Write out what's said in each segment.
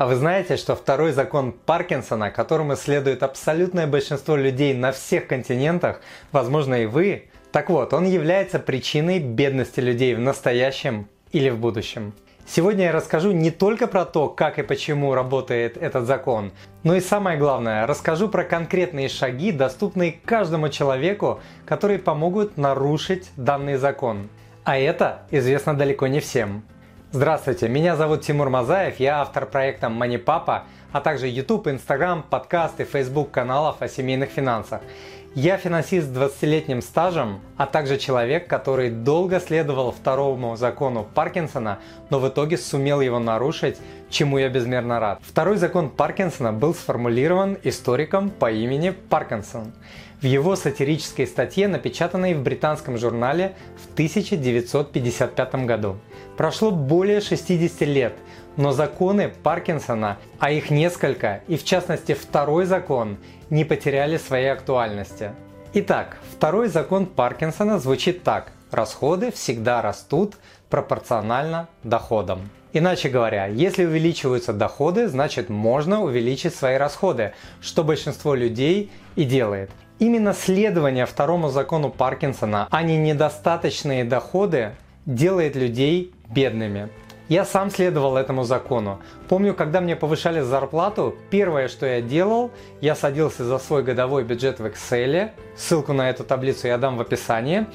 А вы знаете, что второй закон Паркинсона, которому следует абсолютное большинство людей на всех континентах, возможно и вы, так вот, он является причиной бедности людей в настоящем или в будущем. Сегодня я расскажу не только про то, как и почему работает этот закон, но и самое главное, расскажу про конкретные шаги, доступные каждому человеку, которые помогут нарушить данный закон. А это известно далеко не всем. Здравствуйте, меня зовут Тимур Мазаев, я автор проекта MoneyPapa, а также YouTube, Instagram, подкаст и Facebook каналов о семейных финансах. Я финансист с 20-летним стажем, а также человек, который долго следовал второму закону Паркинсона, но в итоге сумел его нарушить, чему я безмерно рад. Второй закон Паркинсона был сформулирован историком по имени Паркинсон в его сатирической статье, напечатанной в британском журнале в 1955 году. Прошло более 60 лет, но законы Паркинсона, а их несколько, и в частности второй закон, не потеряли своей актуальности. Итак, второй закон Паркинсона звучит так. Расходы всегда растут пропорционально доходам. Иначе говоря, если увеличиваются доходы, значит можно увеличить свои расходы, что большинство людей и делает. Именно следование второму закону Паркинсона, а не недостаточные доходы, делает людей бедными. Я сам следовал этому закону. Помню, когда мне повышали зарплату, первое, что я делал, я садился за свой годовой бюджет в Excel, ссылку на эту таблицу я дам в описании,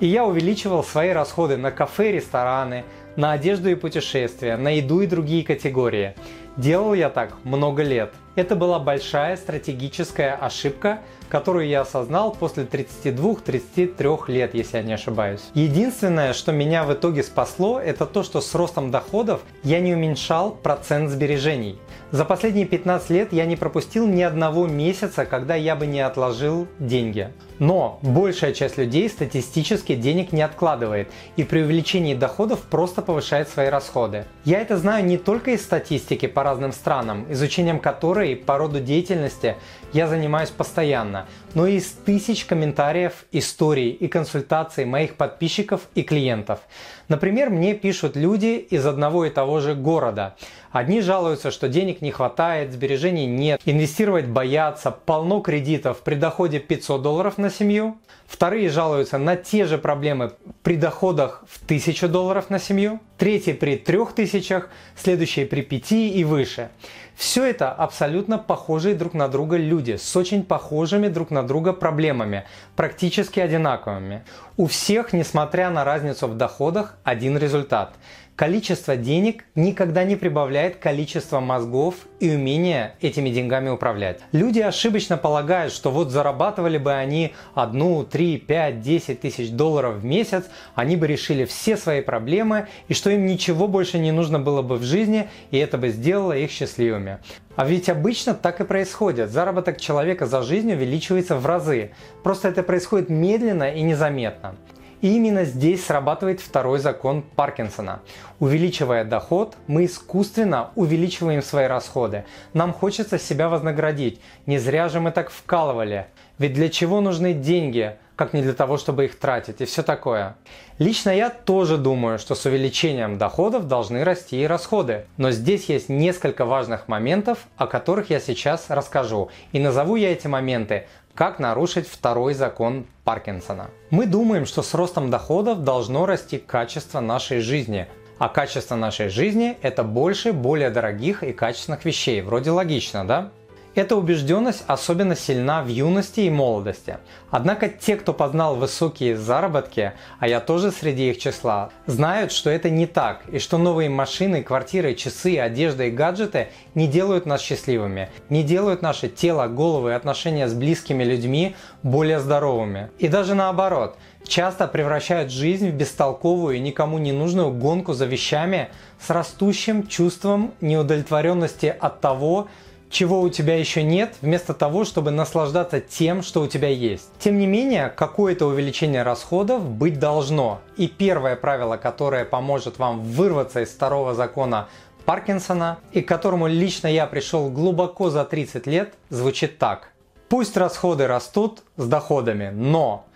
и я увеличивал свои расходы на кафе, рестораны, на одежду и путешествия, на еду и другие категории. Делал я так много лет. Это была большая стратегическая ошибка, которую я осознал после 32-33 лет, если я не ошибаюсь. Единственное, что меня в итоге спасло, это то, что с ростом доходов я не уменьшал процент сбережений. За последние 15 лет я не пропустил ни одного месяца, когда я бы не отложил деньги. Но большая часть людей статистически денег не откладывает и при увеличении доходов просто повышает свои расходы. Я это знаю не только из статистики по разным странам, изучением которой по роду деятельности я занимаюсь постоянно, но и из тысяч комментариев, историй и консультаций моих подписчиков и клиентов. Например, мне пишут люди из одного и того же города. Одни жалуются, что денег не хватает, сбережений нет, инвестировать боятся, полно кредитов при доходе 500 долларов на семью. Вторые жалуются на те же проблемы при доходах в 1000 долларов на семью. Третьи при 3000, следующие при 5 и выше. Все это абсолютно похожие друг на друга люди с очень похожими друг на друга проблемами, практически одинаковыми. У всех, несмотря на разницу в доходах, один результат – Количество денег никогда не прибавляет количество мозгов и умения этими деньгами управлять. Люди ошибочно полагают, что вот зарабатывали бы они одну, три, пять, десять тысяч долларов в месяц, они бы решили все свои проблемы и что им ничего больше не нужно было бы в жизни, и это бы сделало их счастливыми. А ведь обычно так и происходит. Заработок человека за жизнь увеличивается в разы. Просто это происходит медленно и незаметно. И именно здесь срабатывает второй закон Паркинсона. Увеличивая доход, мы искусственно увеличиваем свои расходы. Нам хочется себя вознаградить. Не зря же мы так вкалывали. Ведь для чего нужны деньги, как не для того, чтобы их тратить и все такое. Лично я тоже думаю, что с увеличением доходов должны расти и расходы. Но здесь есть несколько важных моментов, о которых я сейчас расскажу. И назову я эти моменты как нарушить второй закон Паркинсона? Мы думаем, что с ростом доходов должно расти качество нашей жизни. А качество нашей жизни – это больше более дорогих и качественных вещей. Вроде логично, да? Эта убежденность особенно сильна в юности и молодости. Однако те, кто познал высокие заработки, а я тоже среди их числа, знают, что это не так, и что новые машины, квартиры, часы, одежда и гаджеты не делают нас счастливыми, не делают наше тело, голову и отношения с близкими людьми более здоровыми. И даже наоборот, часто превращают жизнь в бестолковую и никому не нужную гонку за вещами с растущим чувством неудовлетворенности от того, чего у тебя еще нет, вместо того, чтобы наслаждаться тем, что у тебя есть. Тем не менее, какое-то увеличение расходов быть должно. И первое правило, которое поможет вам вырваться из второго закона Паркинсона, и к которому лично я пришел глубоко за 30 лет, звучит так. Пусть расходы растут с доходами, но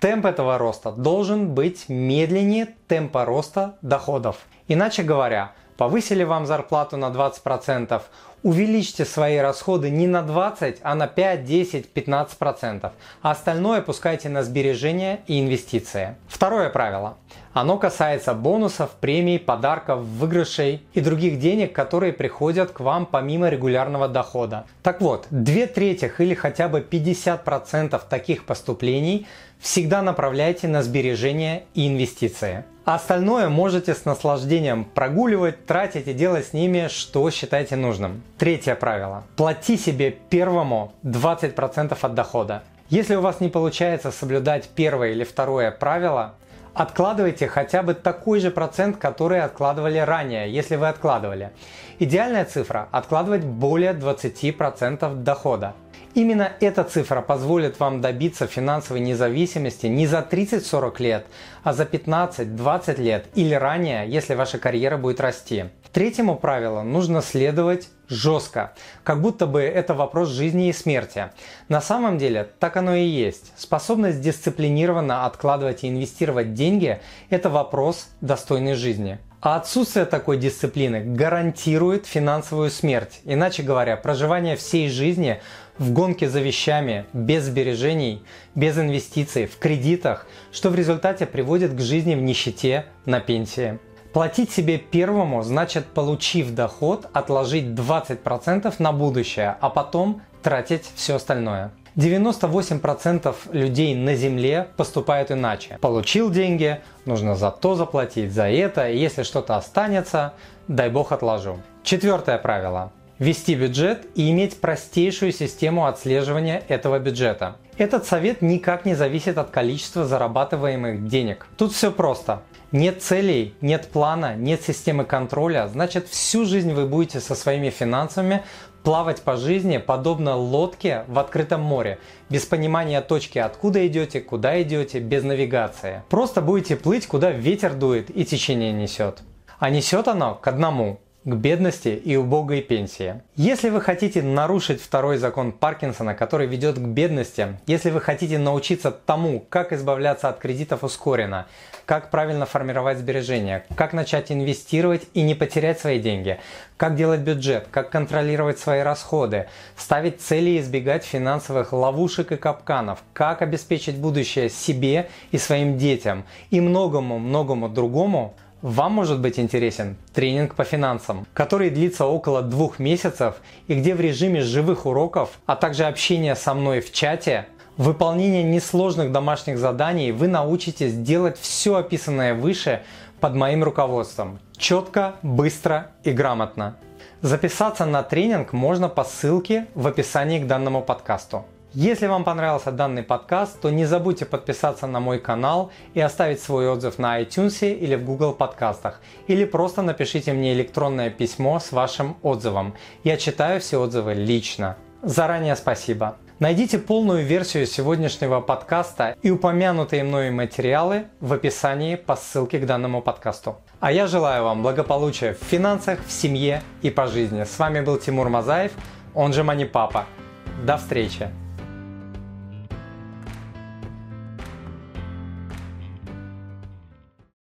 темп этого роста должен быть медленнее темпа роста доходов. Иначе говоря, повысили вам зарплату на 20%, увеличьте свои расходы не на 20, а на 5, 10, 15%, а остальное пускайте на сбережения и инвестиции. Второе правило. Оно касается бонусов, премий, подарков, выигрышей и других денег, которые приходят к вам помимо регулярного дохода. Так вот, две трети или хотя бы 50% таких поступлений всегда направляйте на сбережения и инвестиции. А остальное можете с наслаждением прогуливать, тратить и делать с ними, что считаете нужным. Третье правило. Плати себе первому 20% от дохода. Если у вас не получается соблюдать первое или второе правило, Откладывайте хотя бы такой же процент, который откладывали ранее, если вы откладывали. Идеальная цифра – откладывать более 20% дохода. Именно эта цифра позволит вам добиться финансовой независимости не за 30-40 лет, а за 15-20 лет или ранее, если ваша карьера будет расти. Третьему правилу нужно следовать жестко, как будто бы это вопрос жизни и смерти. На самом деле так оно и есть. Способность дисциплинированно откладывать и инвестировать деньги – это вопрос достойной жизни. А отсутствие такой дисциплины гарантирует финансовую смерть. Иначе говоря, проживание всей жизни в гонке за вещами, без сбережений, без инвестиций, в кредитах, что в результате приводит к жизни в нищете на пенсии. Платить себе первому значит, получив доход, отложить 20% на будущее, а потом тратить все остальное. 98% людей на Земле поступают иначе. Получил деньги, нужно за то заплатить, за это, и если что-то останется, дай бог отложу. Четвертое правило вести бюджет и иметь простейшую систему отслеживания этого бюджета. Этот совет никак не зависит от количества зарабатываемых денег. Тут все просто. Нет целей, нет плана, нет системы контроля, значит всю жизнь вы будете со своими финансами плавать по жизни подобно лодке в открытом море, без понимания точки, откуда идете, куда идете, без навигации. Просто будете плыть, куда ветер дует и течение несет. А несет оно к одному к бедности и убогой пенсии. Если вы хотите нарушить второй закон Паркинсона, который ведет к бедности, если вы хотите научиться тому, как избавляться от кредитов ускоренно, как правильно формировать сбережения, как начать инвестировать и не потерять свои деньги, как делать бюджет, как контролировать свои расходы, ставить цели и избегать финансовых ловушек и капканов, как обеспечить будущее себе и своим детям и многому-многому другому – вам может быть интересен тренинг по финансам, который длится около двух месяцев и где в режиме живых уроков, а также общения со мной в чате, выполнение несложных домашних заданий вы научитесь делать все описанное выше под моим руководством. Четко, быстро и грамотно. Записаться на тренинг можно по ссылке в описании к данному подкасту. Если вам понравился данный подкаст, то не забудьте подписаться на мой канал и оставить свой отзыв на iTunes или в Google подкастах. Или просто напишите мне электронное письмо с вашим отзывом. Я читаю все отзывы лично. Заранее спасибо. Найдите полную версию сегодняшнего подкаста и упомянутые мной материалы в описании по ссылке к данному подкасту. А я желаю вам благополучия в финансах, в семье и по жизни. С вами был Тимур Мазаев, он же Мани Папа. До встречи!